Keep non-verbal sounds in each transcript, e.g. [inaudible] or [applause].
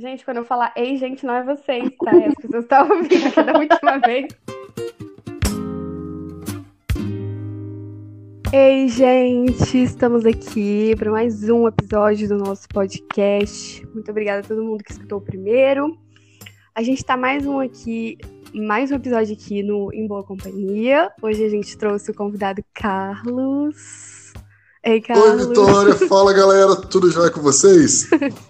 Gente, quando eu falar ei, gente, não é vocês, tá? As pessoas estão ouvindo aqui da última [laughs] vez. Ei, gente, estamos aqui para mais um episódio do nosso podcast. Muito obrigada a todo mundo que escutou o primeiro. A gente tá mais um aqui, mais um episódio aqui no Em Boa Companhia. Hoje a gente trouxe o convidado Carlos. Ei, Carlos. Oi, Vitória. [laughs] Fala, galera. Tudo jóia com vocês? [laughs]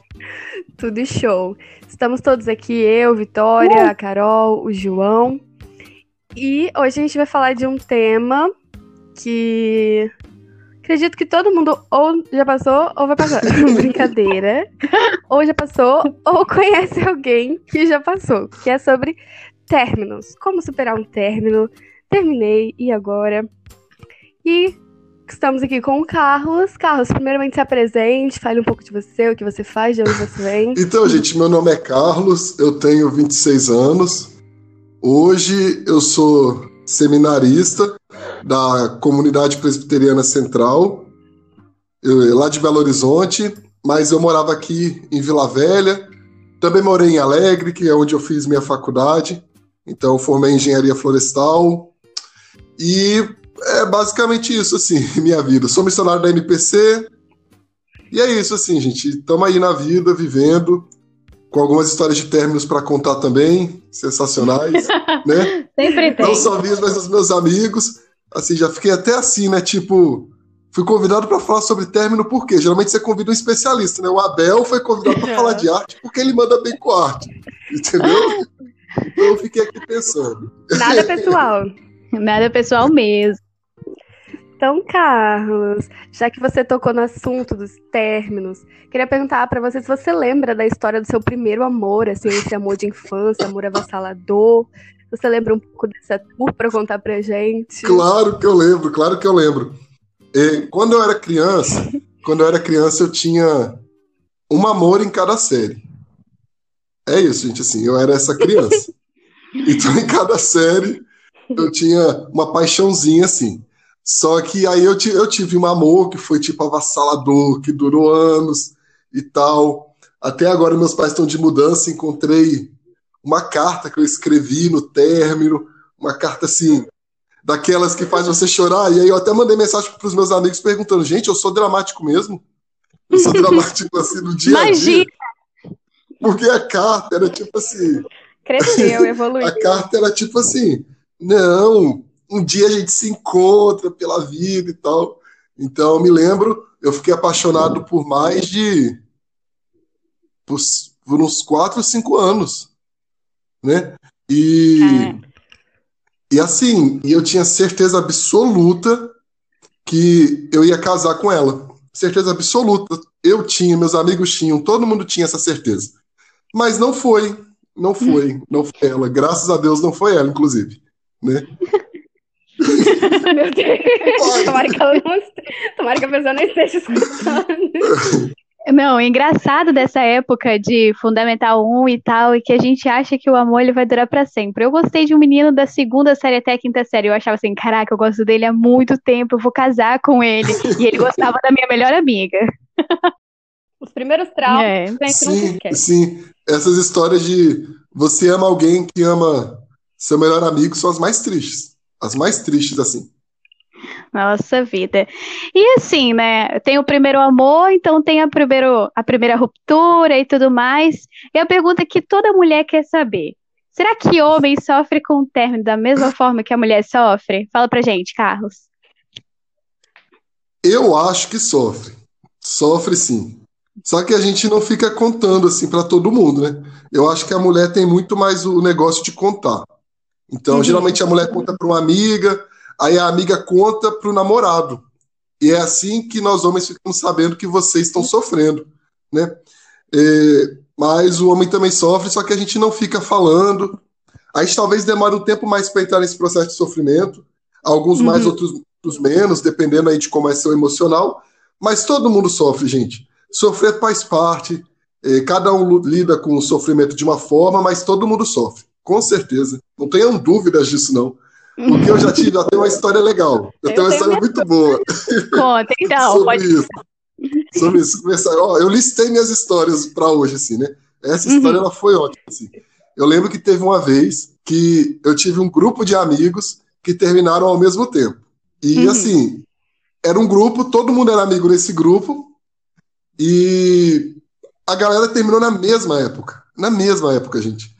Tudo show. Estamos todos aqui, eu, Vitória, uh! a Carol, o João. E hoje a gente vai falar de um tema que acredito que todo mundo ou já passou ou vai passar. [laughs] [laughs] Brincadeira. Ou já passou ou conhece alguém que já passou, que é sobre términos. Como superar um término? Terminei e agora? E Estamos aqui com o Carlos. Carlos, primeiramente se apresente, fale um pouco de você, o que você faz, de onde você vem. Então, gente, meu nome é Carlos, eu tenho 26 anos. Hoje eu sou seminarista da Comunidade Presbiteriana Central, eu, lá de Belo Horizonte, mas eu morava aqui em Vila Velha. Também morei em Alegre, que é onde eu fiz minha faculdade. Então, formei engenharia florestal. E é basicamente isso, assim, [laughs] minha vida. Sou missionário da NPC. E é isso, assim, gente. Estamos aí na vida, vivendo, com algumas histórias de términos para contar também, sensacionais, [laughs] né? Sempre tem. Não só minhas, mas os meus amigos. Assim, já fiquei até assim, né? Tipo, fui convidado para falar sobre término, por quê? Geralmente você convida um especialista, né? O Abel foi convidado para falar de arte porque ele manda bem com arte, entendeu? [laughs] Então eu fiquei aqui pensando. Nada pessoal. Nada pessoal mesmo. Então, Carlos, já que você tocou no assunto dos términos, queria perguntar para você se você lembra da história do seu primeiro amor, assim, esse amor de infância, amor avassalador. Você lembra um pouco dessa tour para contar pra gente? Claro que eu lembro, claro que eu lembro. E, quando eu era criança, quando eu era criança, eu tinha um amor em cada série. É isso, gente, assim, eu era essa criança. [laughs] então, em cada série, eu tinha uma paixãozinha assim. Só que aí eu, eu tive um amor que foi tipo avassalador, que durou anos e tal. Até agora meus pais estão de mudança, encontrei uma carta que eu escrevi no término, uma carta assim, daquelas que faz você chorar. E aí eu até mandei mensagem para os meus amigos perguntando: gente, eu sou dramático mesmo? Eu sou dramático [laughs] assim no dia a dia. Porque a carta era tipo assim. Cresceu, evoluiu. [laughs] a carta era tipo assim: não, um dia a gente se encontra pela vida e tal. Então, eu me lembro, eu fiquei apaixonado por mais de. por, por uns 4 ou 5 anos. Né? E. É. E assim, eu tinha certeza absoluta que eu ia casar com ela. Certeza absoluta. Eu tinha, meus amigos tinham, todo mundo tinha essa certeza. Mas não foi. Não foi. Não foi ela. Graças a Deus não foi ela, inclusive. Né? [laughs] [laughs] Meu Deus. Tomara que, ela não, tomara que a pessoa não esteja escutando. Não, o engraçado dessa época de Fundamental 1 e tal, e que a gente acha que o amor ele vai durar para sempre. Eu gostei de um menino da segunda série até a quinta série. Eu achava assim, caraca, eu gosto dele há muito tempo, eu vou casar com ele. E ele gostava da minha melhor amiga. [laughs] Os primeiros traumas é. sim, sim, essas histórias de você ama alguém que ama seu melhor amigo são as mais tristes. As mais tristes, assim. Nossa vida. E assim, né? Tem o primeiro amor, então tem a, primeiro, a primeira ruptura e tudo mais. E a pergunta que toda mulher quer saber: será que homem sofre com o término da mesma forma que a mulher sofre? Fala pra gente, Carlos. Eu acho que sofre. Sofre sim. Só que a gente não fica contando assim para todo mundo, né? Eu acho que a mulher tem muito mais o negócio de contar. Então, uhum. geralmente a mulher conta para uma amiga, aí a amiga conta para o namorado. E é assim que nós homens ficamos sabendo que vocês estão sofrendo, né? É, mas o homem também sofre, só que a gente não fica falando. A gente talvez demore um tempo mais para entrar nesse processo de sofrimento, alguns uhum. mais, outros, outros menos, dependendo aí de como é seu emocional. Mas todo mundo sofre, gente. Sofrer faz parte. É, cada um lida com o sofrimento de uma forma, mas todo mundo sofre. Com certeza. Não tenham dúvidas disso, não. Porque eu já tive, tenho uma história legal. Eu, eu tenho uma história muito boa. Conta, então. Sobre pode... isso. Sobre isso. Começar, ó, eu listei minhas histórias para hoje, assim, né? Essa história ela foi ótima. Assim. Eu lembro que teve uma vez que eu tive um grupo de amigos que terminaram ao mesmo tempo. E Uhum. assim, era um grupo, todo mundo era amigo nesse grupo, e a galera terminou na mesma época. Na mesma época, gente.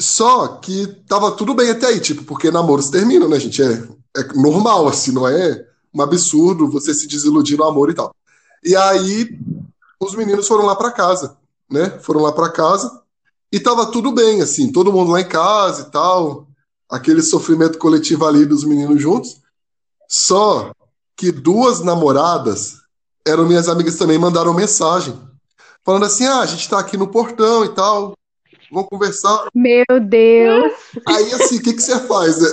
Só que tava tudo bem até aí, tipo, porque namoros terminam, né, gente? É, é normal, assim, não é um absurdo você se desiludir no amor e tal. E aí, os meninos foram lá pra casa, né? Foram lá pra casa e tava tudo bem, assim, todo mundo lá em casa e tal, aquele sofrimento coletivo ali dos meninos juntos. Só que duas namoradas eram minhas amigas também, mandaram mensagem, falando assim: ah, a gente tá aqui no portão e tal, vamos conversar. Meu Deus. Aí, assim, o que, que você faz? né?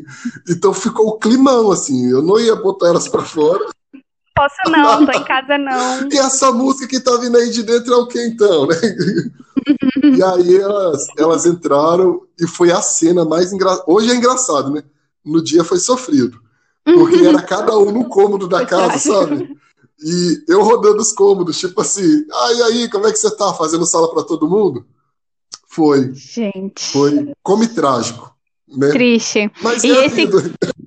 [laughs] Então ficou o climão, assim, eu não ia botar elas pra fora. Posso não, tô em casa não. [laughs] E essa música que tá vindo aí de dentro é o que então, né? E aí elas, elas entraram e foi a cena mais engraçada. Hoje é engraçado, né? No dia foi sofrido. Porque era cada um no cômodo da casa, sabe? E eu rodando os cômodos, tipo assim, ah, e aí, como é que você tá? Fazendo sala pra todo mundo? Foi, Gente. foi come trágico, né? Triste. Mas E é esse-. [laughs]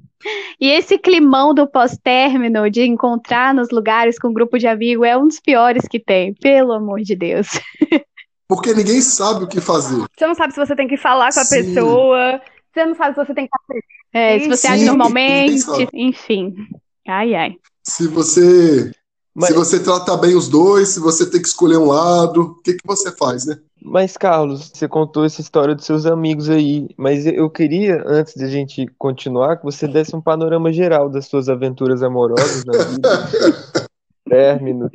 E esse climão do pós-término, de encontrar nos lugares com um grupo de amigos, é um dos piores que tem, pelo amor de Deus. [laughs] Porque ninguém sabe o que fazer. Você não sabe se você tem que falar com a Sim. pessoa. Você não sabe se você tem que fazer. É, se você Sim, age normalmente, enfim. Ai, ai. Se você Mas, Se você trata bem os dois, se você tem que escolher um lado, o que, que você faz, né? mas, Carlos, você contou essa história dos seus amigos aí, mas eu queria, antes de a gente continuar, que você desse um panorama geral das suas aventuras amorosas na vida, [laughs] término,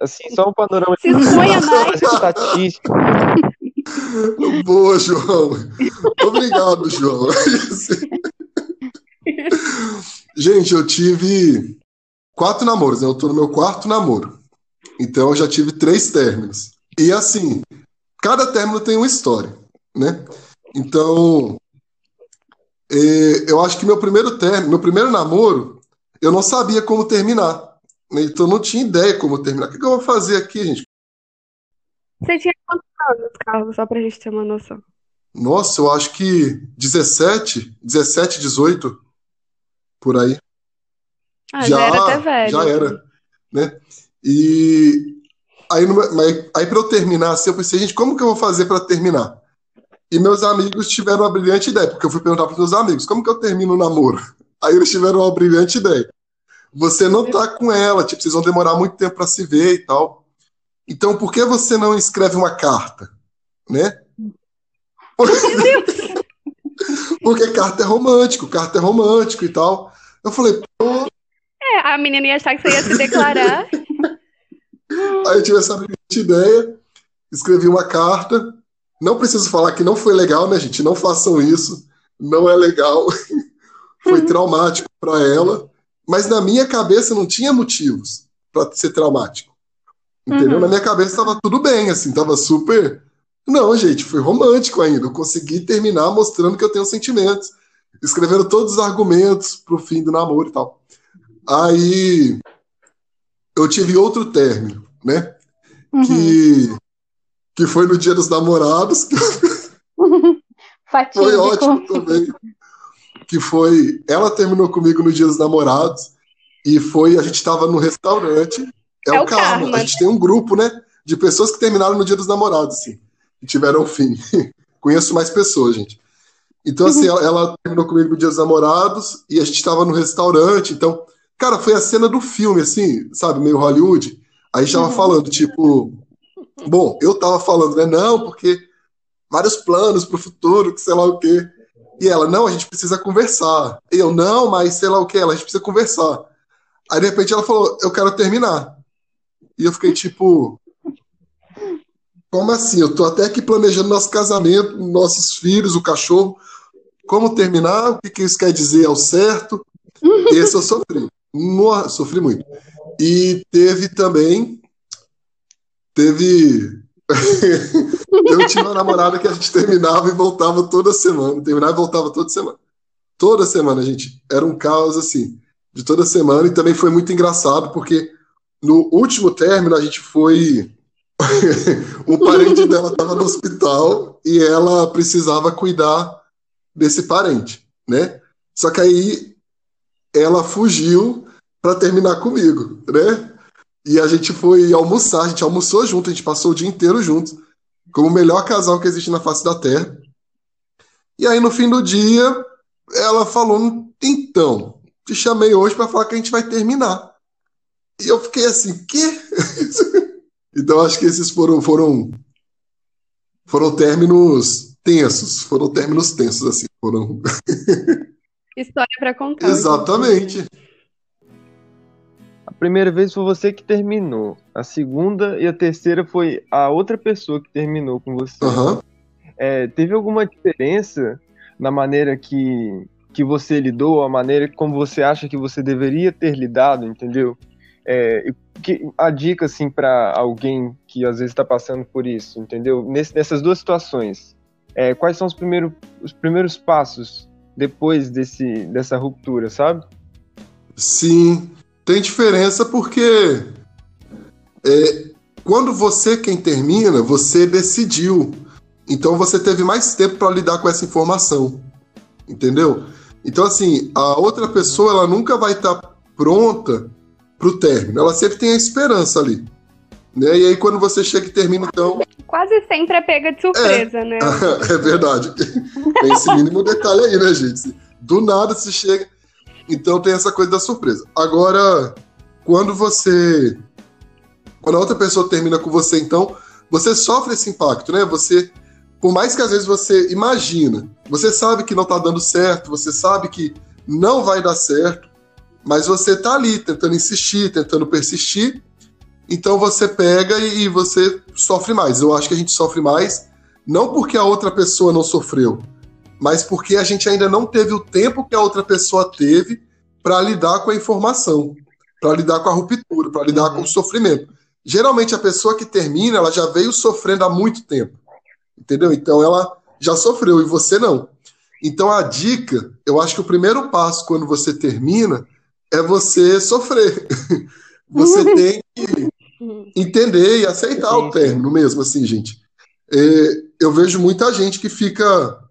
assim, só um panorama Se exponha mais. estatístico. Boa, João. Obrigado, João. [laughs] Gente, eu tive quatro namoros, né? Eu tô no meu quarto namoro. Então eu já tive três términos. E assim, cada término tem uma história, né? Então, eh, eu acho que meu primeiro término, meu primeiro namoro, eu não sabia como terminar. né? Então eu não tinha ideia como terminar. O que que eu vou fazer aqui, gente? Você tinha quantos anos, Carlos? Só pra gente ter uma noção. Nossa, eu acho que 17, 17, 18, por aí. Ah, já, era até velho. já era, né? E aí, aí para eu terminar, assim, eu pensei, gente, como que eu vou fazer para terminar? E meus amigos tiveram uma brilhante ideia, porque eu fui perguntar para meus amigos, como que eu termino o namoro? Aí eles tiveram uma brilhante ideia. Você não tá com ela, tipo, vocês vão demorar muito tempo para se ver e tal. Então, por que você não escreve uma carta, né? [laughs] Porque carta é romântico, carta é romântico e tal. Eu falei, É, a menina ia achar que você ia se [laughs] declarar. Aí eu tive essa ideia, escrevi uma carta. Não preciso falar que não foi legal, né, gente? Não façam isso. Não é legal. [laughs] Foi traumático para ela. Mas na minha cabeça não tinha motivos para ser traumático. Entendeu? Uhum. Na minha cabeça estava tudo bem, assim, tava super. Não, gente, foi romântico ainda. Eu consegui terminar mostrando que eu tenho sentimentos. Escrevendo todos os argumentos pro fim do namoro e tal. Aí eu tive outro término, né? Uhum. que, que foi no Dia dos Namorados, que [laughs] foi ótimo também. Que foi. Ela terminou comigo no Dia dos Namorados e foi. A gente estava no restaurante. É, É o o karma. karma. A gente tem um grupo, né? De pessoas que terminaram no Dia dos Namorados, assim. E tiveram fim. [laughs] Conheço mais pessoas, gente. Então, assim, ela, ela terminou comigo no Dia dos Namorados e a gente estava no restaurante. Então, cara, foi a cena do filme, assim, sabe? Meio Hollywood. Aí a gente tava Uhum. falando, tipo. Bom, eu tava falando, né? Não, porque vários planos pro futuro, que sei lá o quê. E ela, não, a gente precisa conversar. E eu, não, mas sei lá o quê, ela, a gente precisa conversar. Aí de repente ela falou, eu quero terminar. E eu fiquei tipo, como assim? Eu tô até aqui planejando nosso casamento, nossos filhos, o cachorro. Como terminar? O que, que isso quer dizer ao certo? Esse eu sofri. Sofri muito. E teve também. Teve. [laughs] eu tinha uma namorada que a gente terminava e voltava toda semana. Terminava e voltava toda semana. Toda semana, gente. Era um caos assim, de toda semana. E também foi muito engraçado, porque no último término a gente foi [laughs] o parente dela estava no hospital e ela precisava cuidar desse parente, né? Só que aí ela fugiu para terminar comigo, né? E a gente foi almoçar, a gente almoçou junto, a gente passou o dia inteiro juntos, como o melhor casal que existe na face da Terra. E aí no fim do dia, ela falou: "Então, te chamei hoje para falar que a gente vai terminar". E eu fiquei assim: "Quê?" [laughs] então acho que esses foram foram foram términos tensos, foram términos tensos assim, foram [laughs] História para contar. Exatamente. A primeira vez foi você que terminou. A segunda e a terceira foi a outra pessoa que terminou com você. Aham. É, teve alguma diferença na maneira que, que você lidou, a maneira como você acha que você deveria ter lidado, entendeu? É, que, a dica, assim, para alguém que às vezes está passando por isso, entendeu? Nesse- nessas duas situações, é, quais são os, primeiro, os primeiros passos depois desse, dessa ruptura, sabe? Sim, tem diferença porque é, quando você quem termina, você decidiu. Então você teve mais tempo para lidar com essa informação. Entendeu? Então, assim, a outra pessoa ela nunca vai estar pronta para o término. Ela sempre tem a esperança ali. Né? E aí, quando você chega e termina, então. Quase sempre é pega de surpresa, né? [laughs] é verdade. Tem esse mínimo detalhe aí, né, gente? Do nada se chega. Então tem essa coisa da surpresa. Agora, quando você. Quando a outra pessoa termina com você, então, você sofre esse impacto, né? Você. Por mais que às vezes você imagina, você sabe que não tá dando certo, você sabe que não vai dar certo, mas você tá ali tentando insistir, tentando persistir, então você pega e você sofre mais. Eu acho que a gente sofre mais, não porque a outra pessoa não sofreu, mas porque a gente ainda não teve o tempo que a outra pessoa teve para lidar com a informação, para lidar com a ruptura, para lidar com o sofrimento. Geralmente a pessoa que termina, ela já veio sofrendo há muito tempo. Entendeu? Então ela já sofreu e você não. Então a dica, eu acho que o primeiro passo quando você termina é você sofrer. [laughs] Você [laughs] tem que entender e aceitar o término mesmo, assim, gente. É, eu vejo muita gente que fica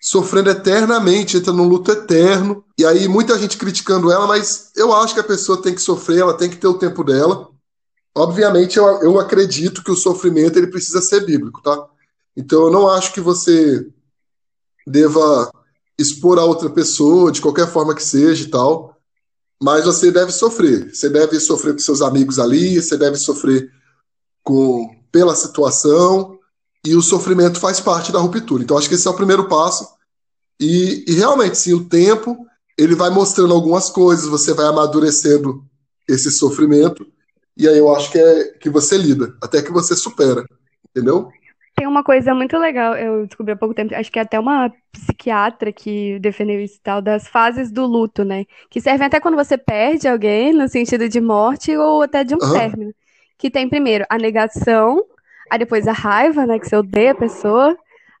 sofrendo eternamente, entra num luto eterno, e aí muita gente criticando ela, mas eu acho que a pessoa tem que sofrer, ela tem que ter o tempo dela. Obviamente, eu, eu acredito que o sofrimento ele precisa ser bíblico, tá? Então, eu não acho que você deva expor a outra pessoa, de qualquer forma que seja e tal, mas você deve sofrer. Você deve sofrer com seus amigos ali, você deve sofrer com pela situação, e o sofrimento faz parte da ruptura. Então, acho que esse é o primeiro passo. E, e realmente, sim, o tempo ele vai mostrando algumas coisas, você vai amadurecendo esse sofrimento, e aí eu acho que é que você lida, até que você supera, entendeu? Tem uma coisa muito legal, eu descobri há pouco tempo, acho que é até uma psiquiatra que defendeu isso e tal, das fases do luto, né? Que servem até quando você perde alguém, no sentido de morte ou até de um Aham. término. Que tem primeiro a negação, aí depois a raiva, né? Que você odeia a pessoa,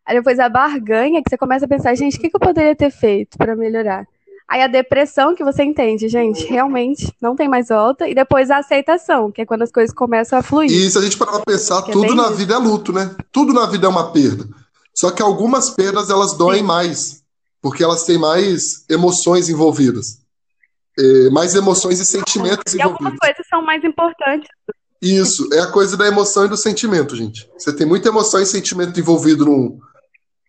aí depois a barganha, que você começa a pensar, gente, o que que eu poderia ter feito para melhorar? Aí a depressão, que você entende, gente, realmente não tem mais volta, e depois a aceitação, que é quando as coisas começam a fluir. E se a gente parar pra pensar, Que é tudo bem na isso. vida é luto, né? Tudo na vida é uma perda. Só que algumas perdas elas doem Sim. mais, porque elas têm mais emoções envolvidas. É, mais emoções e sentimentos E algumas envolvidos. coisas são mais importantes. Isso, é a coisa da emoção e do sentimento, gente. Você tem muita emoção e sentimento envolvido no,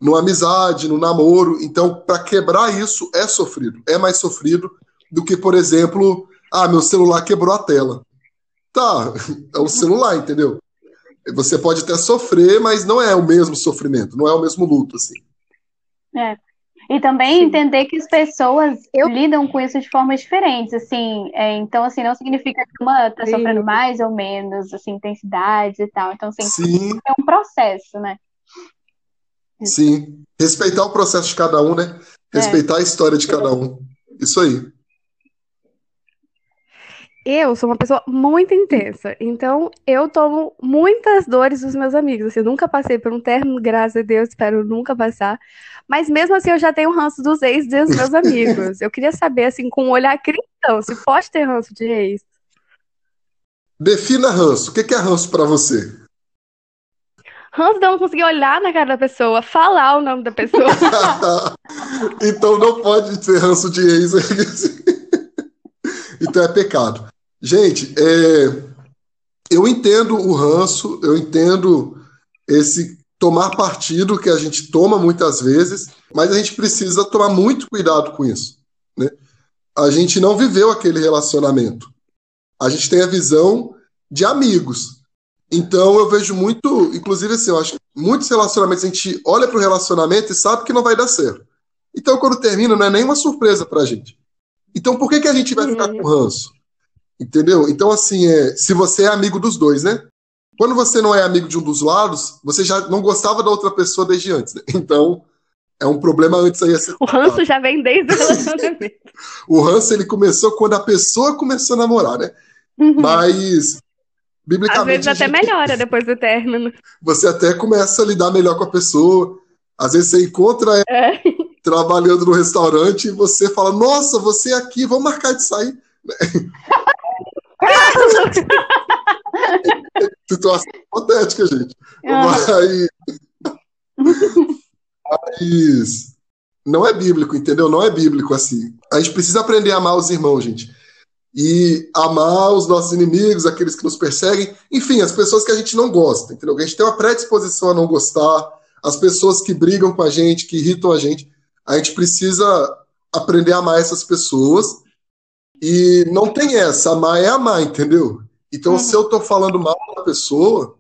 numa amizade, no namoro. Então, para quebrar isso, é sofrido. É mais sofrido do que, por exemplo, ah, meu celular quebrou a tela. Tá, [laughs] é um celular, entendeu? Você pode até sofrer, mas não é o mesmo sofrimento, não é o mesmo luto, assim. E também Sim. entender que as pessoas Eu- lidam com isso de formas diferentes, assim, é, então, assim, não significa que uma tá Sim. sofrendo mais ou menos, assim, intensidades e tal, então, assim, Sim, é um processo, né? sim. Respeitar o processo de cada um, né? Respeitar a história de cada um. Isso aí. Eu sou uma pessoa muito intensa, então eu tomo muitas dores dos meus amigos. Assim, eu nunca passei por um término, graças a Deus, espero nunca passar. Mas mesmo assim, eu já tenho ranço dos ex dos meus amigos. Eu queria saber, assim, com um olhar cristão, se pode ter ranço de ex. Defina ranço. O que é ranço para você? ranço não conseguir olhar na cara da pessoa, falar o nome da pessoa. [laughs] então não pode ter ranço de ex. [laughs] então é pecado. Gente, é, eu entendo o ranço, eu entendo esse tomar partido que a gente toma muitas vezes, mas a gente precisa tomar muito cuidado com isso. Né? A gente não viveu aquele relacionamento. A gente tem a visão de amigos. Então eu vejo muito, inclusive assim, eu acho que muitos relacionamentos a gente olha para o relacionamento e sabe que não vai dar certo. Então quando termina não é nenhuma surpresa para a gente. Então por que, que a gente vai ficar com ranço? Entendeu? Então assim, é, se você é amigo dos dois, né? Quando você não é amigo de um dos lados, você já não gostava da outra pessoa desde antes. Né? Então é um problema antes aí ser O ranço já vem desde o relacionamento. [laughs] o ranço ele começou quando a pessoa começou a namorar, né? Uhum. Mas biblicamente. Às vezes até gente... melhora depois do término. Você até começa a lidar melhor com a pessoa. Às vezes você encontra ela é. trabalhando no restaurante e você fala: Nossa, você é aqui, vamos marcar de sair. [laughs] [laughs] Situação hipotética, gente. Mas... Mas não é bíblico, entendeu? Não é bíblico assim. A gente precisa aprender a amar os irmãos, gente e amar os nossos inimigos, aqueles que nos perseguem, enfim, as pessoas que a gente não gosta, entendeu? A gente tem uma predisposição a não gostar, as pessoas que brigam com a gente, que irritam a gente, a gente precisa aprender a amar essas pessoas e não tem essa, amar é amar, entendeu? Então, uhum. se eu tô falando mal da pessoa,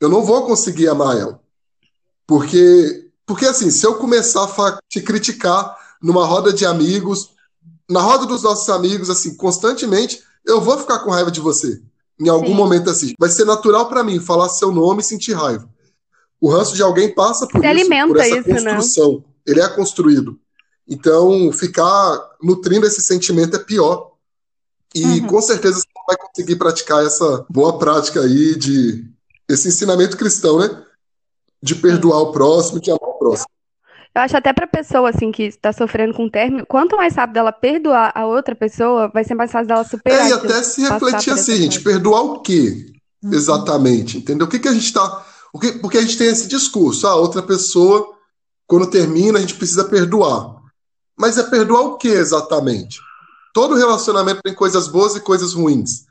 eu não vou conseguir amar ela. Porque, porque assim, se eu começar a te criticar numa roda de amigos, na roda dos nossos amigos, assim, constantemente, eu vou ficar com raiva de você. Em algum Sim. momento, assim. Vai ser natural para mim falar seu nome e sentir raiva. O ranço de alguém passa por, isso, por essa isso, construção. Não? Ele é construído. Então, ficar nutrindo esse sentimento é pior. E uhum. com certeza você vai conseguir praticar essa boa prática aí de esse ensinamento cristão, né? De perdoar o próximo, de amar o próximo. Eu acho até pra pessoa, assim, que está sofrendo com o término, quanto mais rápido ela perdoar a outra pessoa, vai ser mais fácil dela superar. É, e até se refletir assim, gente, perdoar o quê? Uhum. Exatamente, entendeu? O que, que a gente está. Porque a gente tem esse discurso, a ah, outra pessoa, quando termina, a gente precisa perdoar. Mas é perdoar o que exatamente? Todo relacionamento tem coisas boas e coisas ruins.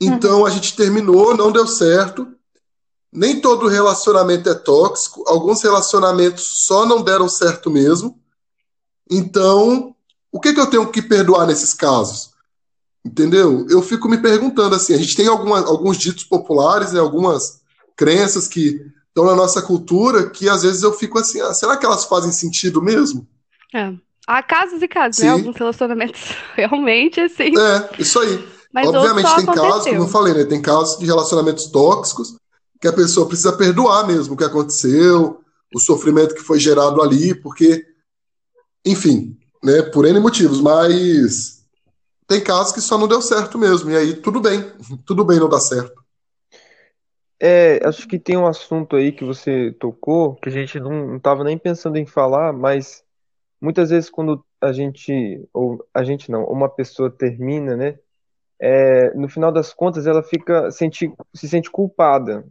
Então uhum. a gente terminou, não deu certo, nem todo relacionamento é tóxico, alguns relacionamentos só não deram certo mesmo. Então, o que, que eu tenho que perdoar nesses casos? Entendeu? Eu fico me perguntando assim: a gente tem alguma, alguns ditos populares, né, algumas crenças que estão na nossa cultura que às vezes eu fico assim: ah, será que elas fazem sentido mesmo? É. Há casos e casos, né? Sim. né? Alguns relacionamentos [laughs] realmente assim. É, isso aí. Mas Obviamente tem casos, como eu falei, né? Tem casos de relacionamentos tóxicos que a pessoa precisa perdoar mesmo o que aconteceu, o sofrimento que foi gerado ali, porque, enfim, né, por N motivos, mas tem casos que só não deu certo mesmo, e aí tudo bem, [laughs] tudo bem não dar certo. É, acho que tem um assunto aí que você tocou, que a gente não estava nem pensando em falar, mas muitas vezes quando a gente, ou a gente não, uma pessoa termina, né, é, no final das contas ela fica sente, se sente culpada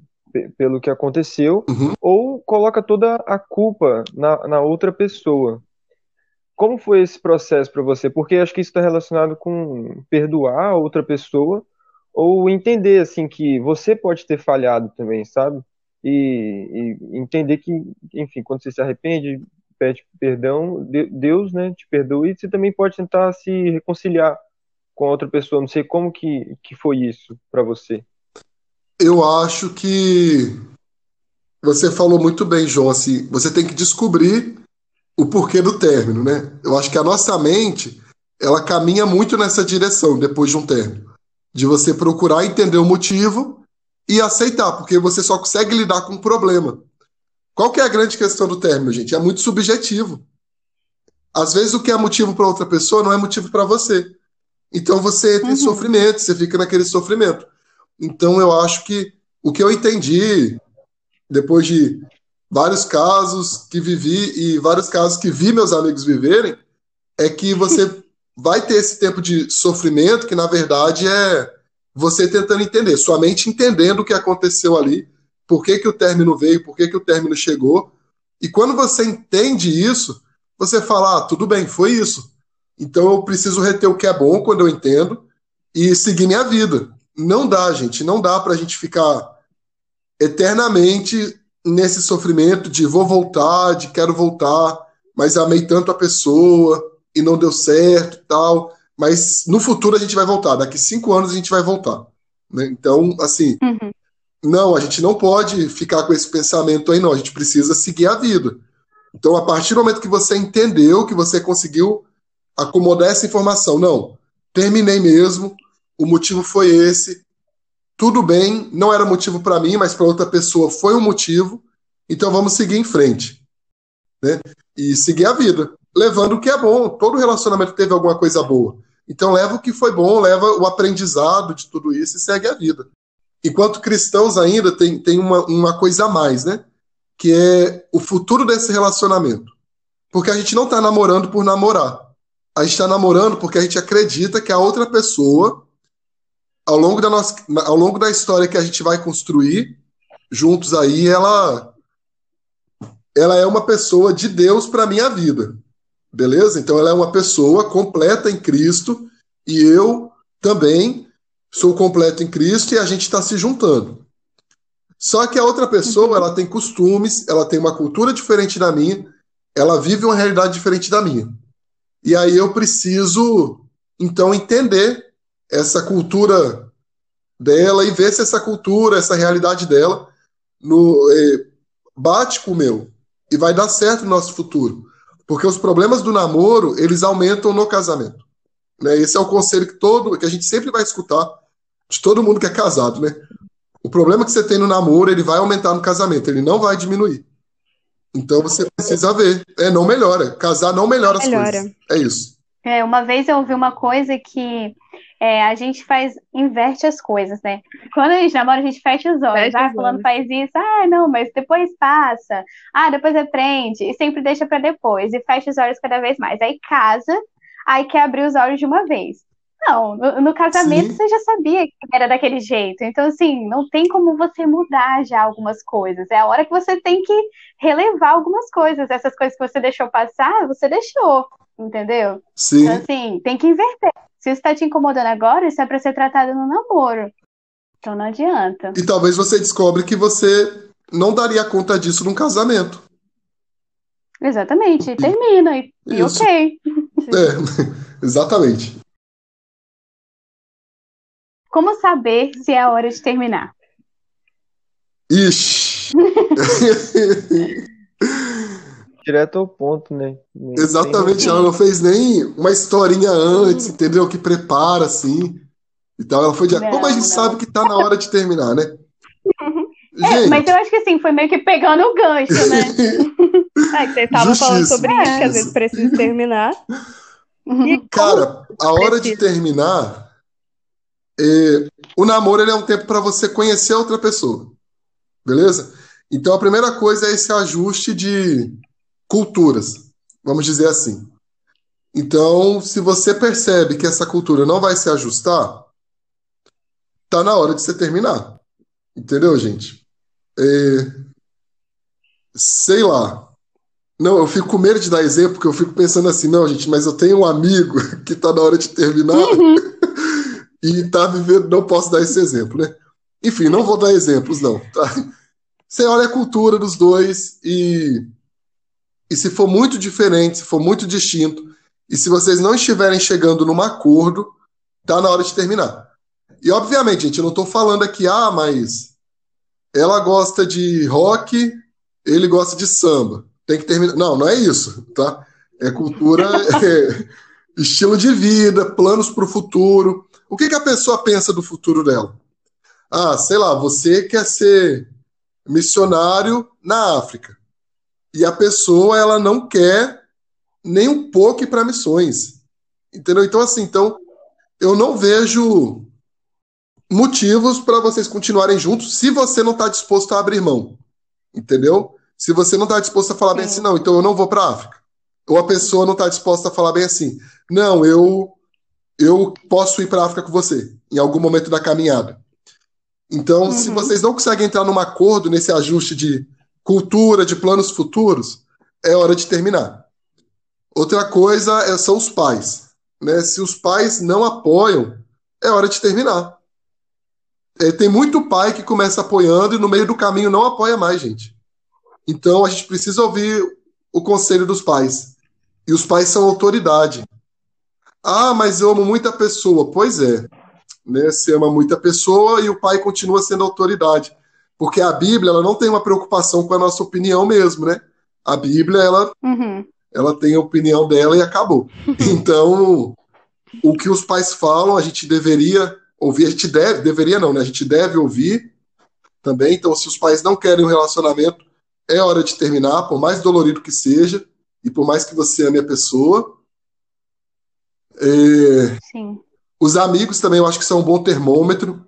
pelo que aconteceu, uhum. ou coloca toda a culpa na, na outra pessoa. Como foi esse processo para você? Porque acho que isso está relacionado com perdoar a outra pessoa ou entender assim que você pode ter falhado também, sabe? E, e entender que, enfim, quando você se arrepende, pede perdão, Deus, né, te perdoa e você também pode tentar se reconciliar com a outra pessoa. Não sei como que, que foi isso para você eu acho que você falou muito bem, João. Assim, você tem que descobrir o porquê do término, né? Eu acho que a nossa mente ela caminha muito nessa direção depois de um término, de você procurar entender o motivo e aceitar, porque você só consegue lidar com o problema. Qual que é a grande questão do término, gente? É muito subjetivo. Às vezes o que é motivo para outra pessoa não é motivo para você. Então você tem uhum. sofrimento, você fica naquele sofrimento. Então, eu acho que o que eu entendi, depois de vários casos que vivi e vários casos que vi meus amigos viverem, é que você [laughs] vai ter esse tempo de sofrimento que, na verdade, é você tentando entender, sua mente entendendo o que aconteceu ali, por que, que o término veio, por que, que o término chegou. E quando você entende isso, você fala: ah, tudo bem, foi isso. Então eu preciso reter o que é bom quando eu entendo e seguir minha vida. Não dá, gente, não dá para a gente ficar eternamente nesse sofrimento de vou voltar, de quero voltar, mas amei tanto a pessoa e não deu certo tal. Mas no futuro a gente vai voltar, daqui cinco anos a gente vai voltar. Né? Então, assim, uhum. Não, a gente não pode ficar com esse pensamento aí, não. A gente precisa seguir a vida. Então, a partir do momento que você entendeu, que você conseguiu acomodar essa informação, não, terminei mesmo, o motivo foi esse, tudo bem, não era motivo para mim, mas para outra pessoa foi um motivo, então vamos seguir em frente. Né? E seguir a vida, levando o que é bom. Todo relacionamento teve alguma coisa boa. Então leva o que foi bom, leva o aprendizado de tudo isso e segue a vida. Enquanto cristãos ainda tem, tem uma, uma coisa a mais, né? Que é o futuro desse relacionamento. Porque a gente não está namorando por namorar. A gente está namorando porque a gente acredita que a outra pessoa ao longo da nossa, ao longo da história que a gente vai construir juntos aí, ela ela é uma pessoa de Deus para minha vida. Beleza? Então ela é uma pessoa completa em Cristo e eu também sou completo em Cristo e a gente está se juntando. Só que a outra pessoa, ela tem costumes, ela tem uma cultura diferente da minha, ela vive uma realidade diferente da minha. E aí eu preciso, então, entender essa cultura dela e ver se essa cultura, essa realidade dela no, é, bate com o meu e vai dar certo no nosso futuro. Porque os problemas do namoro, eles aumentam no casamento. Né? Esse é o conselho que todo que a gente sempre vai escutar de todo mundo que é casado, né? O problema que você tem no namoro, ele vai aumentar no casamento, ele não vai diminuir. Então você precisa ver. É, não melhora. Casar não melhora, melhora. as coisas. É isso. É, uma vez eu ouvi uma coisa que é, a gente faz, inverte as coisas, né? Quando a gente namora, a gente fecha os olhos. Fecha ah, fulano faz isso, ah, não, mas depois passa. Ah, depois aprende. E sempre deixa para depois. E fecha os olhos cada vez mais. Aí casa, aí quer abrir os olhos de uma vez. Não, no, no casamento Sim. você já sabia que era daquele jeito. Então, assim, não tem como você mudar já algumas coisas. É a hora que você tem que relevar algumas coisas. Essas coisas que você deixou passar, você deixou, entendeu? Sim. Então, assim, tem que inverter. Se isso está te incomodando agora, isso é para ser tratado no namoro. Então não adianta. E talvez você descobre que você não daria conta disso num casamento. Exatamente, e termina, e, e ok. É, [laughs] exatamente. Como saber se é a hora de terminar? Ixi! [laughs] direto ao ponto, né? Nem, Exatamente, ela não fez nem uma historinha antes, entendeu? Que prepara, assim. E tal. Ela foi de. Não, Como a gente não. sabe que tá na hora de terminar, né? [laughs] É, mas eu acho que assim, foi meio que pegando o gancho, né? [laughs] é, que vocês estavam falando sobre isso, que às vezes precisa terminar. E Cara, a hora de terminar, é, o namoro é um tempo para você conhecer outra pessoa. Beleza? Então a primeira coisa é esse ajuste de culturas, vamos dizer assim. Então, se você percebe que essa cultura não vai se ajustar, tá na hora de você terminar. Entendeu, gente? É... Sei lá. Não, eu fico com medo de dar exemplo, porque eu fico pensando assim, não, gente, mas eu tenho um amigo [laughs] que tá na hora de terminar uhum. E tá vivendo, não posso dar esse exemplo, né? Enfim, não vou dar exemplos, não. Tá? Você olha a cultura dos dois e e se for muito diferente, se for muito distinto, e se vocês não estiverem chegando num acordo, tá na hora de terminar. E obviamente, gente, eu não estou falando aqui, ah, mas ela gosta de rock, ele gosta de samba. Tem que terminar. Não, não é isso, tá? É cultura, [laughs] é estilo de vida, planos para o futuro. O que, que a pessoa pensa do futuro dela? Ah, sei lá, você quer ser missionário na África e a pessoa ela não quer nem um pouco para missões. Entendeu? Então, assim, então, eu não vejo motivos para vocês continuarem juntos se você não está disposto a abrir mão. Entendeu? Se você não está disposto a falar bem assim, não, então eu não vou para a África. Ou a pessoa não está disposta a falar bem assim, não, eu eu posso ir para a África com você em algum momento da caminhada. Então, uhum. se vocês não conseguem entrar num acordo nesse ajuste de cultura, de planos futuros, é hora de terminar. Outra coisa é, são os pais. Né? Se os pais não apoiam, é hora de terminar. É, tem muito pai que começa apoiando e no meio do caminho não apoia mais, gente. Então a gente precisa ouvir o conselho dos pais. E os pais são autoridade. Ah, mas eu amo muita pessoa. Pois é. Né? Você ama muita pessoa e o pai continua sendo autoridade. Porque a Bíblia ela não tem uma preocupação com a nossa opinião mesmo, né? A Bíblia, ela, uhum. ela tem a opinião dela e acabou. [laughs] Então, o que os pais falam, a gente deveria ouvir, a gente deve, deveria não, né? A gente deve ouvir também. Então, se os pais não querem um relacionamento, é hora de terminar, por mais dolorido que seja, e por mais que você ame a pessoa. É... Sim. Os amigos também eu acho que são um bom termômetro.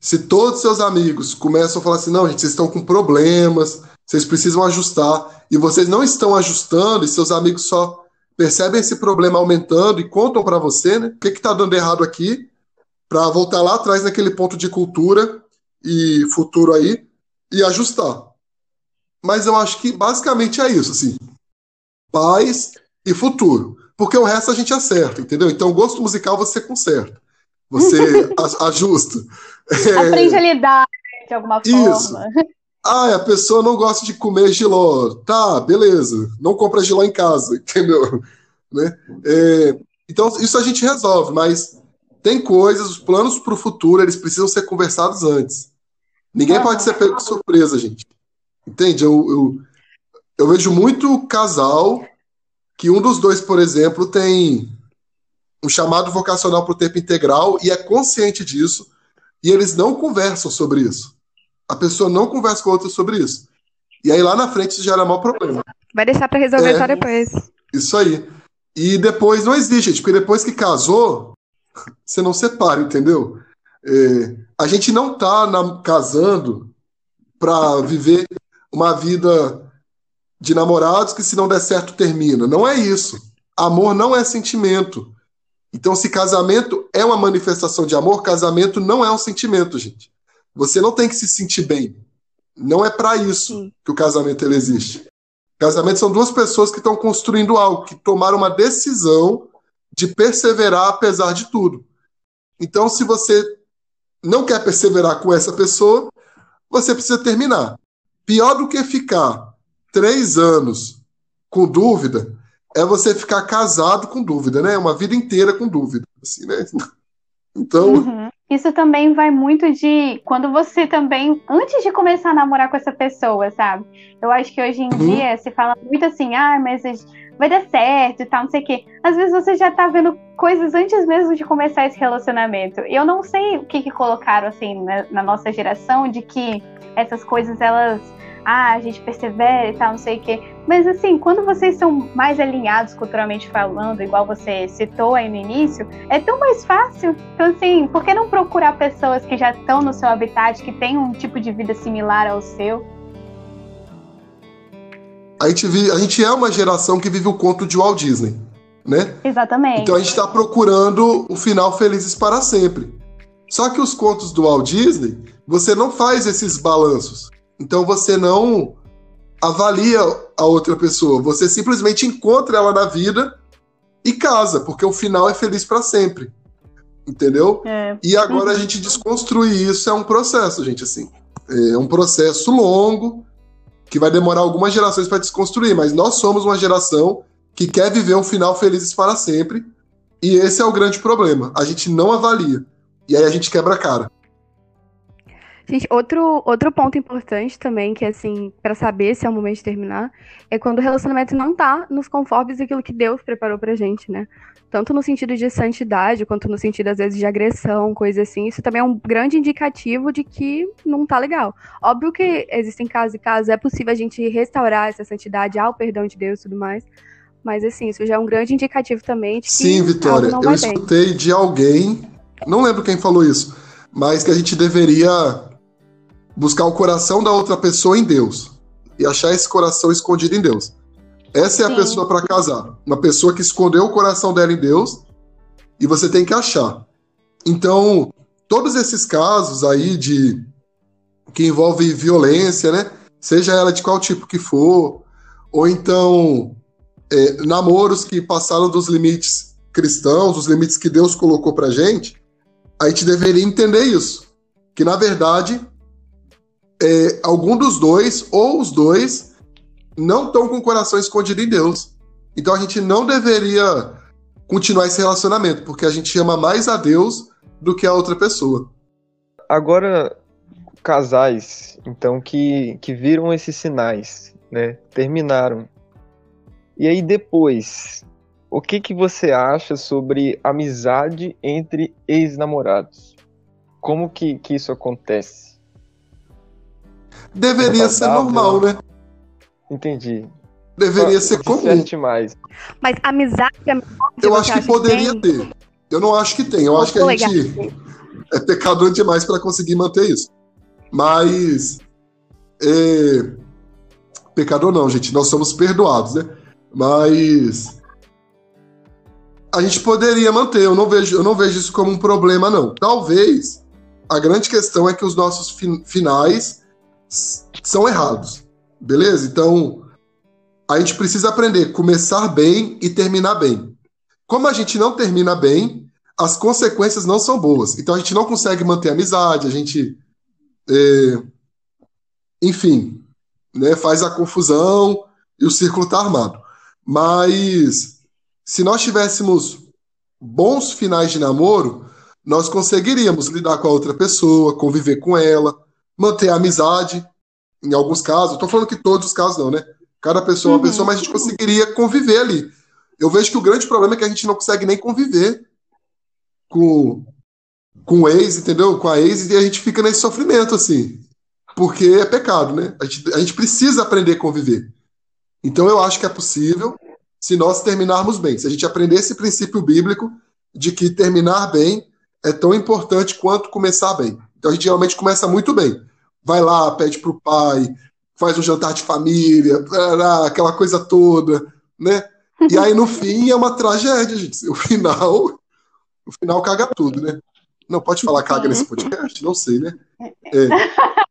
Se todos os seus amigos começam a falar assim, não, gente, vocês estão com problemas, vocês precisam ajustar, e vocês não estão ajustando, e seus amigos só percebem esse problema aumentando e contam para você, né? O que está dando errado aqui? Para voltar lá atrás naquele ponto de cultura e futuro aí e ajustar. Mas eu acho que basicamente é isso, assim. Paz e futuro. Porque o resto a gente acerta, entendeu? Então, gosto musical você conserta. Você [laughs] ajusta. Aprende é... a lidar né, de alguma forma. Isso. Ah, a pessoa não gosta de comer giló. Tá, beleza. Não compra giló em casa, [laughs] entendeu? Né? É, então, isso a gente resolve, mas tem coisas, os planos para o futuro, eles precisam ser conversados antes. Ninguém ah, pode ser pego de surpresa, gente. Entende? Eu, eu, eu vejo muito casal que um dos dois, por exemplo, tem um chamado vocacional para o tempo integral e é consciente disso, e eles não conversam sobre isso. A pessoa não conversa com a outra sobre isso. E aí lá na frente isso gera maior problema. Vai deixar para resolver é, só depois. Isso aí. E depois não existe, gente, porque depois que casou, [laughs] você não separa, entendeu? É, a gente não tá na, casando para viver uma vida de namorados que, se não der certo, termina. Não é isso. Amor não é sentimento. Então, se casamento é uma manifestação de amor, casamento não é um sentimento, gente. Você não tem que se sentir bem. Não é para isso que o casamento ele existe. Casamento são duas pessoas que estão construindo algo, que tomaram uma decisão de perseverar apesar de tudo. Então, se você não quer perseverar com essa pessoa, você precisa terminar. Pior do que ficar três anos com dúvida é você ficar casado com dúvida, né? Uma vida inteira com dúvida, assim, né? [laughs] Então. Uhum. Isso também vai muito de quando você também, antes de começar a namorar com essa pessoa, sabe? Eu acho que hoje em uhum. dia se fala muito assim, ah, mas vai dar certo e tal, não sei o quê. Às vezes você já tá vendo coisas antes mesmo de começar esse relacionamento. Eu não sei o que, que colocaram, assim, na, na nossa geração, de que essas coisas, elas ah, a gente persevera e tal, não sei o quê. Mas assim, quando vocês são mais alinhados culturalmente falando, igual você citou aí no início, é tão mais fácil. Então, assim, por que não procurar pessoas que já estão no seu habitat, que têm um tipo de vida similar ao seu? A gente, vive, a gente é uma geração que vive o conto de Walt Disney, né? Exatamente. Então a gente está procurando o final felizes para sempre. Só que os contos do Walt Disney, você não faz esses balanços. Então você não avalia a outra pessoa, você simplesmente encontra ela na vida e casa, porque o final é feliz para sempre. Entendeu? É. E agora a uhum. gente desconstruir isso é um processo, gente, assim. É um processo longo que vai demorar algumas gerações para desconstruir, mas nós somos uma geração que quer viver um final feliz para sempre, e esse é o grande problema. A gente não avalia. E aí a gente quebra a cara. Gente, outro, outro ponto importante também, que assim, para saber se é o momento de terminar, é quando o relacionamento não tá nos conformes daquilo que Deus preparou pra gente, né? Tanto no sentido de santidade, quanto no sentido, às vezes, de agressão, coisa assim. Isso também é um grande indicativo de que não tá legal. Óbvio que existem casos e casos, é possível a gente restaurar essa santidade ao perdão de Deus e tudo mais. Mas, assim, isso já é um grande indicativo também de que. Sim, Vitória, eu escutei bem. de alguém, não lembro quem falou isso, mas que a gente deveria buscar o coração da outra pessoa em Deus e achar esse coração escondido em Deus. Essa é Sim. a pessoa para casar. Uma pessoa que escondeu o coração dela em Deus e você tem que achar. Então, todos esses casos aí de que envolvem violência, né? Seja ela de qual tipo que for, ou então é, namoros que passaram dos limites cristãos, os limites que Deus colocou pra gente, a gente deveria entender isso. Que na verdade, é, algum dos dois, ou os dois, não estão com o coração escondido em Deus. Então a gente não deveria continuar esse relacionamento, porque a gente ama mais a Deus do que a outra pessoa. Agora, casais, então, que, que viram esses sinais, né? Terminaram. E aí depois, o que, que você acha sobre amizade entre ex-namorados? Como que, que isso acontece? Deveria ser normal, né? Entendi. Deveria ser comum. Mais. Mas amizade é Eu acho que poderia ter. Eu não acho que tem. Eu acho que a gente é pecador demais para conseguir manter isso. Mas. É... Pecador não, gente. Nós somos perdoados, né? Mas. A gente poderia manter. Eu não vejo, eu não vejo isso como um problema, não. Talvez a grande questão é que os nossos fin finais são errados. Beleza? Então, a gente precisa aprender começar bem e terminar bem. Como a gente não termina bem, as consequências não são boas. Então a gente não consegue manter a amizade, a gente. É, enfim, né, faz a confusão e o círculo está armado. Mas se nós tivéssemos bons finais de namoro, nós conseguiríamos lidar com a outra pessoa, conviver com ela, manter a amizade. Em alguns casos, estou falando que todos os casos não, né? Cada pessoa é uma uhum. pessoa, mas a gente conseguiria conviver ali. Eu vejo que o grande problema é que a gente não consegue nem conviver com, com o ex, entendeu? Com a ex, e a gente fica nesse sofrimento, assim. Porque é pecado, né? A gente, a gente precisa aprender a conviver. Então eu acho que é possível se nós terminarmos bem. Se a gente aprender esse princípio bíblico de que terminar bem é tão importante quanto começar bem. Então a gente geralmente começa muito bem. Vai lá, pede para o pai, faz um jantar de família, aquela coisa toda, né? E aí no fim é uma tragédia, gente. O final, o final caga tudo, né? Não pode falar caga nesse podcast, não sei, né? É.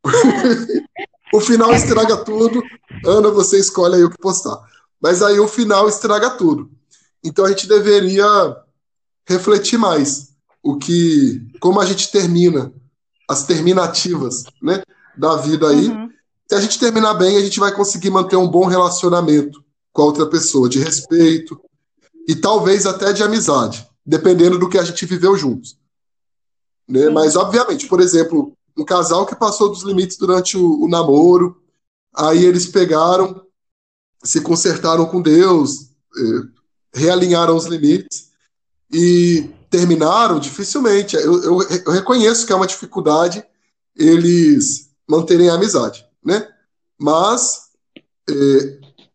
[laughs] o final estraga tudo. Ana, você escolhe aí o que postar. Mas aí o final estraga tudo. Então a gente deveria refletir mais o que, como a gente termina as terminativas, né, da vida aí. Uhum. Se a gente terminar bem, a gente vai conseguir manter um bom relacionamento com a outra pessoa, de respeito e talvez até de amizade, dependendo do que a gente viveu juntos. Né? Mas, obviamente, por exemplo, um casal que passou dos limites durante o, o namoro, aí eles pegaram, se consertaram com Deus, eh, realinharam os limites e terminaram dificilmente. Eu, eu, eu reconheço que é uma dificuldade eles manterem a amizade né? Mas é,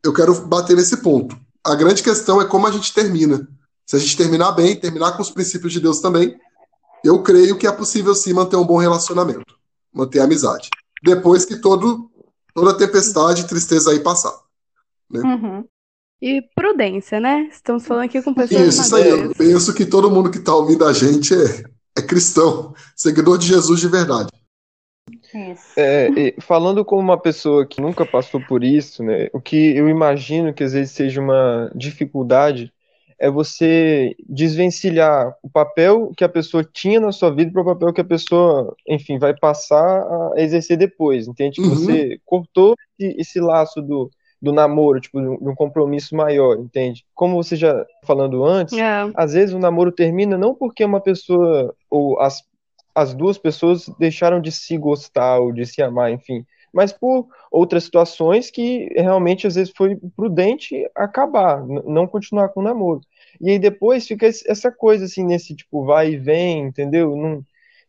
eu quero bater nesse ponto. A grande questão é como a gente termina. Se a gente terminar bem, terminar com os princípios de Deus também, eu creio que é possível sim manter um bom relacionamento, manter a amizade. Depois que todo, toda tempestade e tristeza aí passar. Né? Uhum. E prudência, né? Estamos falando aqui com pessoas. Isso, isso aí. Eu penso que todo mundo que está ouvindo a gente é, é cristão, seguidor de Jesus de verdade. É, falando como uma pessoa que nunca passou por isso, né, o que eu imagino que às vezes seja uma dificuldade é você desvencilhar o papel que a pessoa tinha na sua vida para o papel que a pessoa, enfim, vai passar a exercer depois, entende? Que uhum. você cortou esse laço do, do namoro, tipo, de um compromisso maior, entende? Como você já falando antes, é. às vezes o namoro termina não porque uma pessoa ou as as duas pessoas deixaram de se gostar ou de se amar, enfim, mas por outras situações que realmente às vezes foi prudente acabar, não continuar com o namoro. E aí depois fica essa coisa assim, nesse tipo vai e vem, entendeu? Não,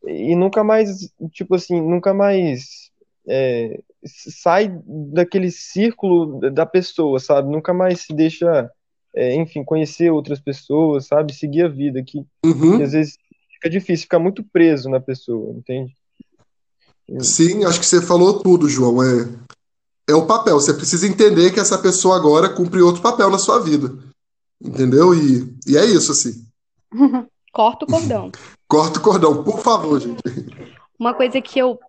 e nunca mais, tipo assim, nunca mais é, sai daquele círculo da pessoa, sabe? Nunca mais se deixa, é, enfim, conhecer outras pessoas, sabe? Seguir a vida, que, uhum. que às vezes fica difícil, fica muito preso na pessoa, entende? Sim, acho que você falou tudo, João. É, é o papel. Você precisa entender que essa pessoa agora cumpre outro papel na sua vida. Entendeu? E, e é isso, assim. [laughs] Corta o cordão. [laughs] Corta o cordão, por favor, gente. Uma coisa que eu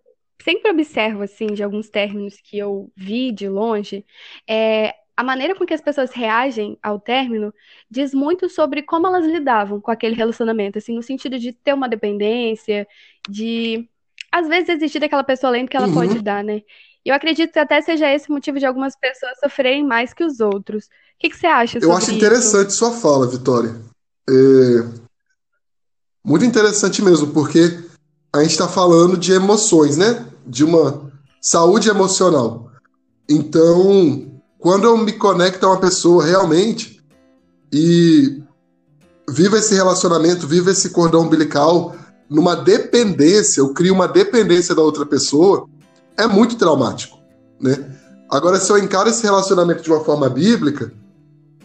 sempre observo, assim, de alguns términos que eu vi de longe, é a maneira com que as pessoas reagem ao término diz muito sobre como elas lidavam com aquele relacionamento, assim, no sentido de ter uma dependência, de às vezes exigir daquela pessoa além do que ela Uhum. pode dar, né? E eu acredito que até seja esse o motivo de algumas pessoas sofrerem mais que os outros. O que que você acha Eu acho isso? interessante sua fala, Vitória. É, Muito interessante mesmo, porque a gente está falando de emoções, né? De uma saúde emocional. Então, quando eu me conecto a uma pessoa realmente e vivo esse relacionamento, vivo esse cordão umbilical numa dependência, eu crio uma dependência da outra pessoa, é muito traumático, né? Agora, se eu encaro esse relacionamento de uma forma bíblica,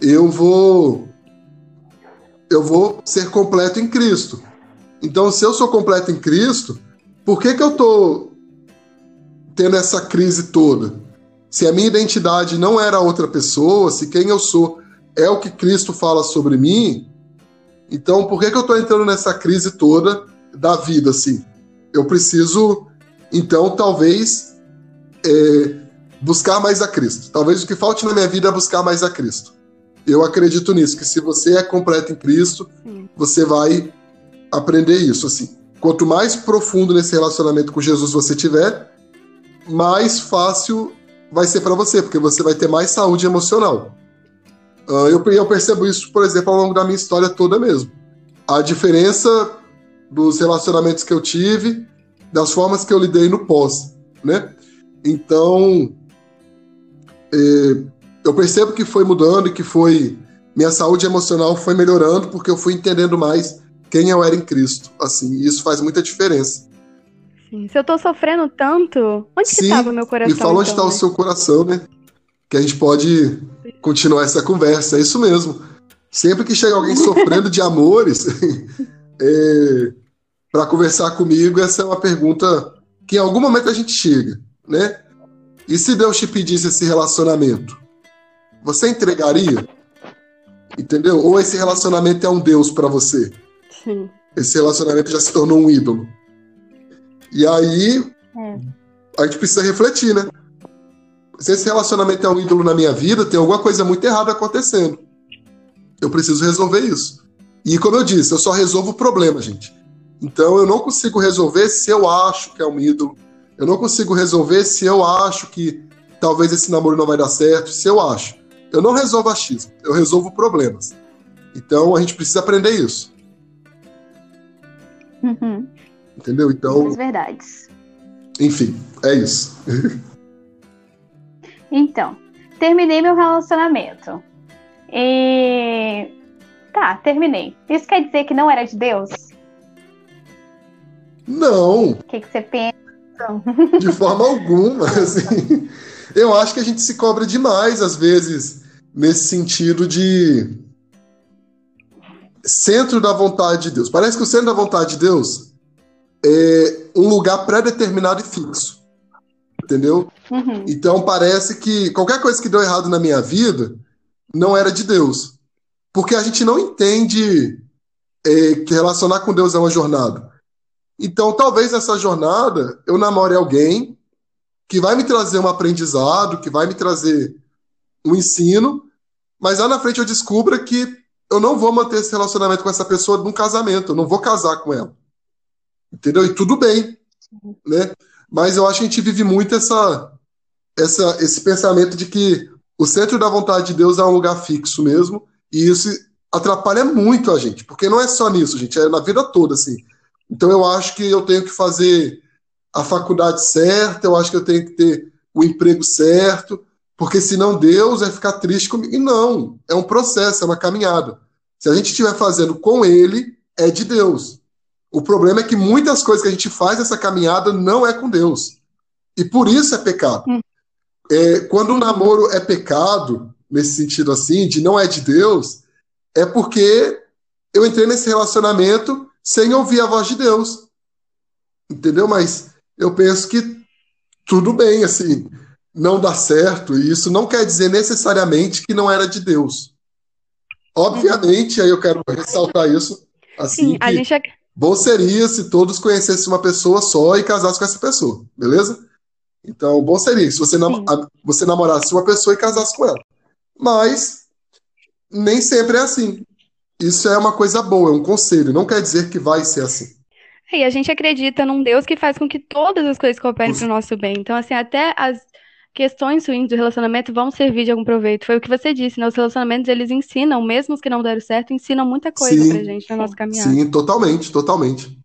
eu vou eu vou ser completo em Cristo. Então, se eu sou completo em Cristo, por que que eu tô tendo essa crise toda? Se a minha identidade não era outra pessoa, se quem eu sou é o que Cristo fala sobre mim, então por que que eu tô entrando nessa crise toda da vida assim? Eu preciso, então, talvez é, buscar mais a Cristo. Talvez o que falte na minha vida é buscar mais a Cristo. Eu acredito nisso, que se você é completo em Cristo, Sim. você vai aprender isso. Assim, quanto mais profundo nesse relacionamento com Jesus você tiver, mais fácil vai ser para você, porque você vai ter mais saúde emocional. Ah, eu, eu percebo isso, por exemplo, ao longo da minha história toda mesmo. A diferença dos relacionamentos que eu tive, das formas que eu lidei no pós, né? Então, é, eu percebo que foi mudando e que foi minha saúde emocional foi melhorando porque eu fui entendendo mais quem eu era em Cristo. Assim, isso faz muita diferença. Sim. Se eu tô sofrendo tanto, onde que Sim, tava o meu coração? Me fala onde então, está o né? seu coração, né? Que a gente pode continuar essa conversa. É isso mesmo. Sempre que chega alguém sofrendo de amores, [laughs] é, para conversar comigo, essa é uma pergunta que em algum momento a gente chega, né? E se Deus te pedisse esse relacionamento, você entregaria? Entendeu? Ou esse relacionamento é um Deus para você? Sim. Esse relacionamento já se tornou um ídolo. E aí, É. a gente precisa refletir, né? Se esse relacionamento é um ídolo na minha vida, tem alguma coisa muito errada acontecendo. Eu preciso resolver isso. E como eu disse, eu só resolvo o problema, gente. Então eu não consigo resolver se eu acho que é um ídolo. Eu não consigo resolver se eu acho que talvez esse namoro não vai dar certo, se eu acho. Eu não resolvo achismo, eu resolvo problemas. Então a gente precisa aprender isso, Uhum. Entendeu? Então, As verdades. enfim, é isso. [laughs] Então, terminei meu relacionamento. E. Tá, terminei. Isso quer dizer que não era de Deus? Não, O que, que você pensa? [laughs] De forma alguma, assim. Eu acho que a gente se cobra demais, às vezes, nesse sentido de centro da vontade de Deus. Parece que o centro da vontade de Deus é um lugar pré-determinado e fixo. Entendeu? Uhum. Então parece que qualquer coisa que deu errado na minha vida não era de Deus. Porque a gente não entende é, que relacionar com Deus é uma jornada. Então, talvez nessa jornada eu namore alguém que vai me trazer um aprendizado, que vai me trazer um ensino, mas lá na frente eu descubra que eu não vou manter esse relacionamento com essa pessoa num casamento, eu não vou casar com ela. Entendeu? E tudo bem, né? Mas eu acho que a gente vive muito essa, essa, esse pensamento de que o centro da vontade de Deus é um lugar fixo mesmo, e isso atrapalha muito a gente, porque não é só nisso, gente, é na vida toda, assim. Então eu acho que eu tenho que fazer a faculdade certa, eu acho que eu tenho que ter o emprego certo, porque senão Deus vai ficar triste comigo. E não, é um processo, é uma caminhada. Se a gente estiver fazendo com Ele, é de Deus. O problema é que muitas coisas que a gente faz nessa caminhada não é com Deus. E por isso é pecado. É, quando o namoro é pecado, nesse sentido assim, de não é de Deus, é porque eu entrei nesse relacionamento sem ouvir a voz de Deus. Entendeu? Mas eu penso que tudo bem, assim, não dá certo, e isso não quer dizer necessariamente que não era de Deus. Obviamente, aí eu quero ressaltar isso, Assim, Sim, a que gente. ac- bom seria se todos conhecessem uma pessoa só e casassem com essa pessoa, beleza? Então, bom seria se você, nam- você namorasse uma pessoa e casasse com ela. Mas nem sempre é assim. Isso é uma coisa boa, é um conselho. Não quer dizer que vai ser assim. E a gente acredita num Deus que faz com que todas as coisas cooperem para o nosso bem. Então, assim, até as questões ruins do relacionamento vão servir de algum proveito. Foi o que você disse, né? Os relacionamentos, eles ensinam, mesmo os que não deram certo, ensinam muita coisa Sim. pra gente na nossa caminhada. Sim, totalmente, totalmente.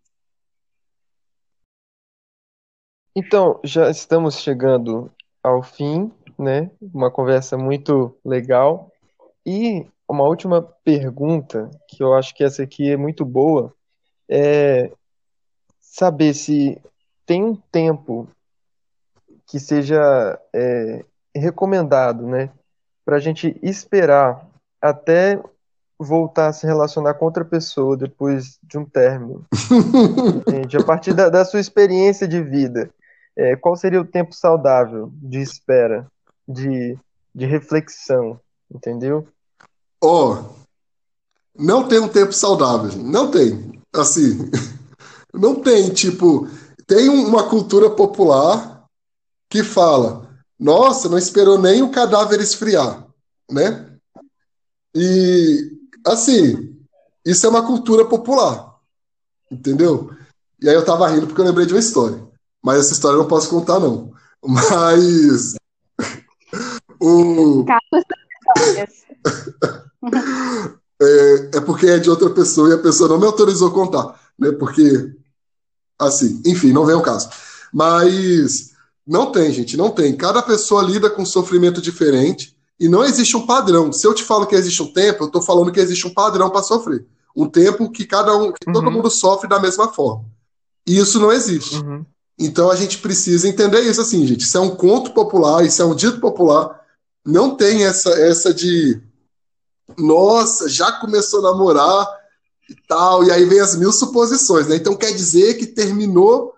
Então, já estamos chegando ao fim, né? Uma conversa muito legal. E uma última pergunta, que eu acho que essa aqui é muito boa, é saber se tem um tempo que seja é, recomendado, né? Para a gente esperar até voltar a se relacionar com outra pessoa depois de um término. [laughs] Entende? A partir da, da sua experiência de vida, é, qual seria o tempo saudável de espera, de, de reflexão, entendeu? Ó, não tem um tempo saudável. Não tem. Assim, [laughs] não tem, tipo, tem um- uma cultura popular que fala, nossa, não esperou nem o cadáver esfriar, né? E, assim, isso é uma cultura popular, entendeu? E aí eu tava rindo porque eu lembrei de uma história. Mas essa história eu não posso contar, não. [laughs] Mas o, [laughs] é, é porque é de outra pessoa e a pessoa não me autorizou a contar, né? Porque, assim, enfim, não vem ao caso. Mas não tem, gente, não tem. Cada pessoa lida com um sofrimento diferente e não existe um padrão. Se eu te falo que existe um tempo, eu tô falando que existe um padrão para sofrer. Um tempo que cada um, que todo Uhum. mundo sofre da mesma forma. E isso não existe. Uhum. Então a gente precisa entender isso assim, gente. Isso é um conto popular, isso é um dito popular. Não tem essa essa de nossa, já começou a namorar e tal, e aí vem as mil suposições, né? Então quer dizer que terminou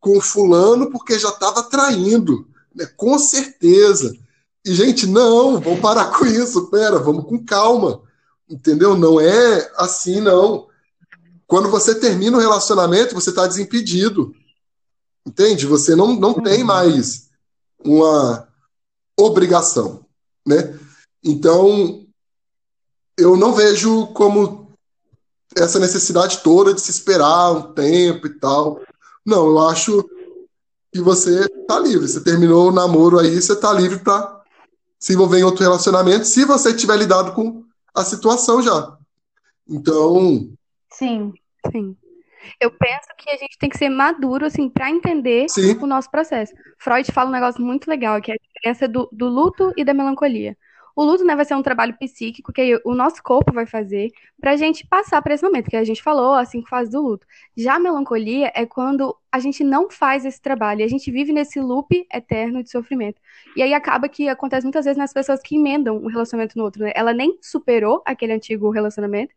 com fulano porque já estava traindo, né? Com certeza. E gente, não, vamos parar com isso. Pera, vamos com calma. Entendeu? Não é assim não. Quando você termina o relacionamento, você está desimpedido. Entende? Você não, não tem mais uma obrigação, né? Então, eu não vejo como essa necessidade toda de se esperar um tempo e tal. Não, eu acho que você tá livre. Você terminou o namoro aí, você tá livre para se envolver em outro relacionamento, se você tiver lidado com a situação já. Então, Sim. Sim. Eu penso que a gente tem que ser maduro, assim, para entender sim, o nosso processo. Freud fala um negócio muito legal, que é a diferença do, do luto e da melancolia. O luto, né, vai ser um trabalho psíquico que o nosso corpo vai fazer pra gente passar por esse momento, que a gente falou, as cinco fases do luto. Já a melancolia é quando a gente não faz esse trabalho e a gente vive nesse loop eterno de sofrimento. E aí acaba que acontece muitas vezes nas pessoas que emendam um relacionamento no outro, né? Ela nem superou aquele antigo relacionamento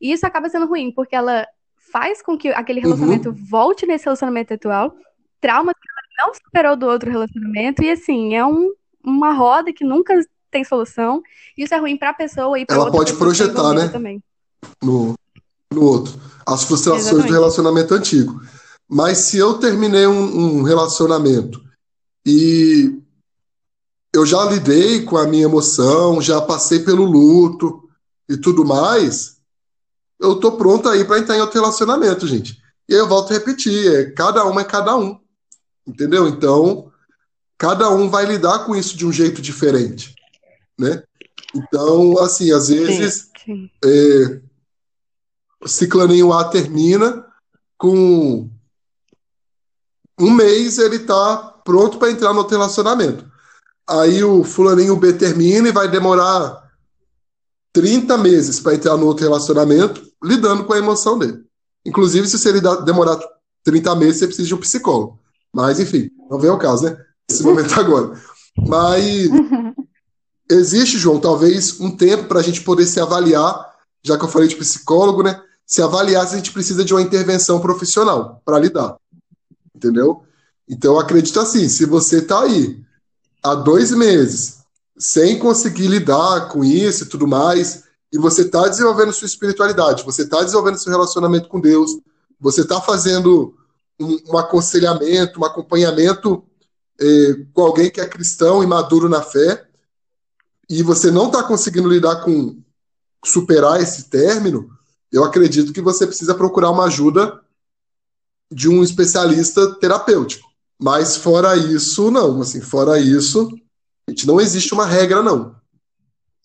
e isso acaba sendo ruim, porque ela faz com que aquele relacionamento volte nesse relacionamento atual, traumas que ela não superou do outro relacionamento, e assim, é um, uma roda que nunca tem solução. Isso é ruim pra pessoa e pra Ela pode projetar, né? também. no, no outro. As frustrações do Exatamente. relacionamento antigo. Mas se eu terminei um, um relacionamento e eu já lidei com a minha emoção, já passei pelo luto e tudo mais, eu tô pronto aí para entrar em outro relacionamento, gente. E eu volto a repetir, é, cada um é cada um. Entendeu? Então, cada um vai lidar com isso de um jeito diferente, né? Então, assim, às vezes Sim. é, o ciclaninho A termina com um mês ele tá pronto para entrar no outro relacionamento. Aí o fulaninho B termina e vai demorar 30 meses para entrar no outro relacionamento, lidando com a emoção dele. Inclusive, se lidar- demorar 30 meses, você precisa de um psicólogo. Mas, enfim, não vem ao caso, né? Esse momento [laughs] agora. Mas existe, João, talvez um tempo para a gente poder se avaliar, já que eu falei de psicólogo, né? Se avaliar se a gente precisa de uma intervenção profissional para lidar. Entendeu? Então, acredito assim: se você está aí há dois meses sem conseguir lidar com isso e tudo mais, e você está desenvolvendo sua espiritualidade, você está desenvolvendo seu relacionamento com Deus, você está fazendo um, um, aconselhamento, um acompanhamento eh, com alguém que é cristão e maduro na fé, e você não está conseguindo lidar com superar esse término, eu acredito que você precisa procurar uma ajuda de um especialista terapêutico. Mas fora isso, não. Assim, fora isso, gente, não existe uma regra, não.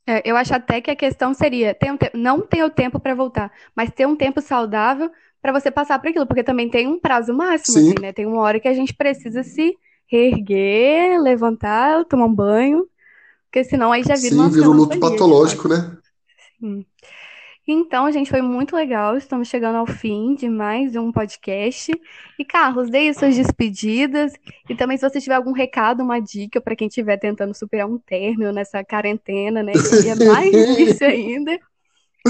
É, eu acho até que a questão seria ter um não ter o tempo para voltar, mas ter um tempo saudável para você passar por aquilo, porque também tem um prazo máximo, assim, né? Tem uma hora que a gente precisa se reerguer, levantar, tomar um banho, porque senão aí já vira Sim, vira um luto patológico, né? Sim. Então, gente, foi muito legal. Estamos chegando ao fim de mais um podcast. E, Carlos, dê suas despedidas. E também, se você tiver algum recado, uma dica para quem estiver tentando superar um término nessa quarentena, né? Que é [laughs] mais difícil ainda.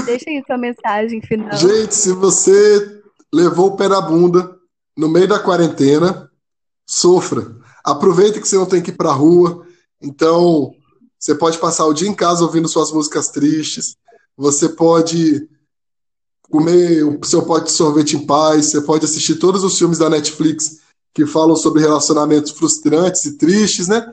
Deixa aí sua mensagem final. Gente, se você levou o pé na bunda no meio da quarentena, sofra. Aproveita que você não tem que ir para a rua. Então, você pode passar o dia em casa ouvindo suas músicas tristes você pode comer o seu pote de sorvete em paz, você pode assistir todos os filmes da Netflix que falam sobre relacionamentos frustrantes e tristes, né?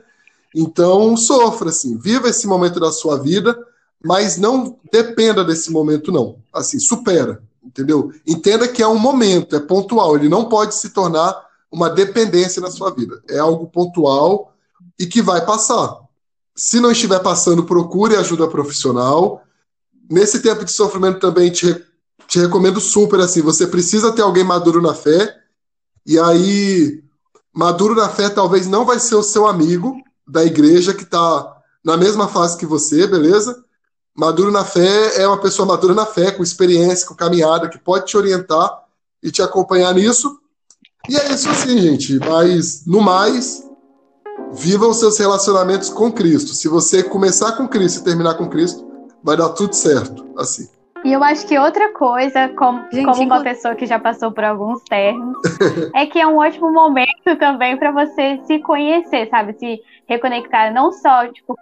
Então, sofra, assim, viva esse momento da sua vida, mas não dependa desse momento, não. Assim, supera, entendeu? Entenda que é um momento, é pontual, ele não pode se tornar uma dependência na sua vida. É algo pontual e que vai passar. Se não estiver passando, procure ajuda profissional, nesse tempo de sofrimento também te, te recomendo super assim, você precisa ter alguém maduro na fé, e aí maduro na fé talvez não vai ser o seu amigo da igreja que está na mesma fase que você, beleza? Maduro na fé é uma pessoa madura na fé, com experiência, com caminhada, que pode te orientar e te acompanhar nisso. E é isso assim, gente. Mas, no mais, viva os seus relacionamentos com Cristo. Se você começar com Cristo e terminar com Cristo, vai dar tudo certo, assim. E eu acho que outra coisa, como, Gente, como uma pessoa que já passou por alguns termos, [laughs] é que é um ótimo momento também para você se conhecer, sabe? Se reconectar não só, tipo,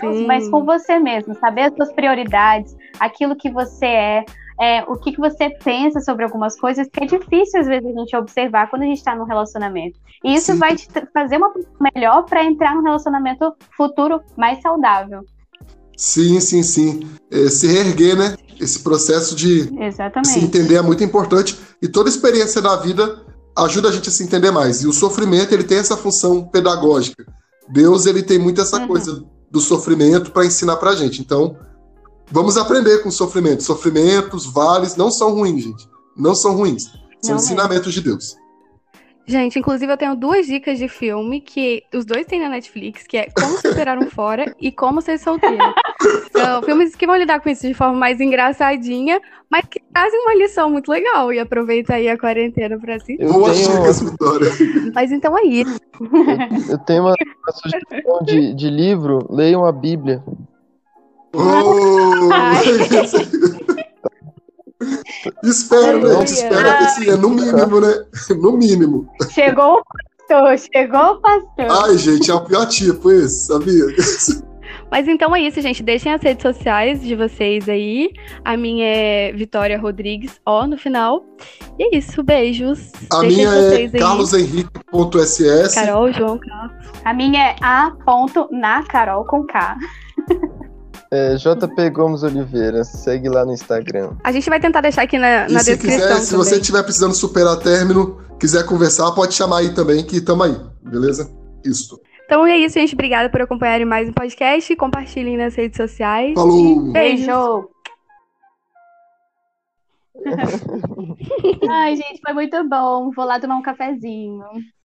Sim. mas com você mesmo, saber as suas prioridades, aquilo que você é, é, o que, que você pensa sobre algumas coisas que é difícil às vezes a gente observar quando a gente está num relacionamento. E isso Sim. vai te fazer uma melhor para entrar num relacionamento futuro mais saudável. Sim, sim, sim. É, se reerguer, né? Esse processo de Exatamente. se entender é muito importante. E toda experiência da vida ajuda a gente a se entender mais. E o sofrimento, ele tem essa função pedagógica. Deus, ele tem muito essa uhum. coisa do sofrimento para ensinar pra gente. Então, vamos aprender com o sofrimento. Sofrimentos, vales, não são ruins, gente. Não são ruins. São não ensinamentos é. de Deus. Gente, inclusive eu tenho duas dicas de filme que os dois têm na Netflix, que é Como Superar um [laughs] Fora e Como Ser Solteiro. São filmes que vão lidar com isso de forma mais engraçadinha, mas que trazem uma lição muito legal e aproveita aí a quarentena pra si. Boa dicas, Vitória. Mas então é isso. Eu tenho uma, uma sugestão de, de livro, leiam a Bíblia. Oh! Espero, né? A gente espera assim, é no mínimo, né? No mínimo. Chegou o pastor, chegou o pastor. Ai, gente, é o pior tipo esse, sabia? Mas então é isso, gente. Deixem as redes sociais de vocês aí. A minha é Vitória Rodrigues, ó, no final. E é isso, beijos. A Deixem minha é carlosenrique.ss. Carol, João, Carlos. A minha é a.nacarol com K. É, JP Gomes Oliveira, segue lá no Instagram. A gente vai tentar deixar aqui na, na se descrição. Quiser, se você estiver precisando superar término, quiser conversar, pode chamar aí também, que tamo aí, beleza? Isso. Então é isso, gente. Obrigada por acompanharem mais um podcast. Compartilhem nas redes sociais. Falou! Beijo! [laughs] Ai, gente, foi muito bom. Vou lá tomar um cafezinho.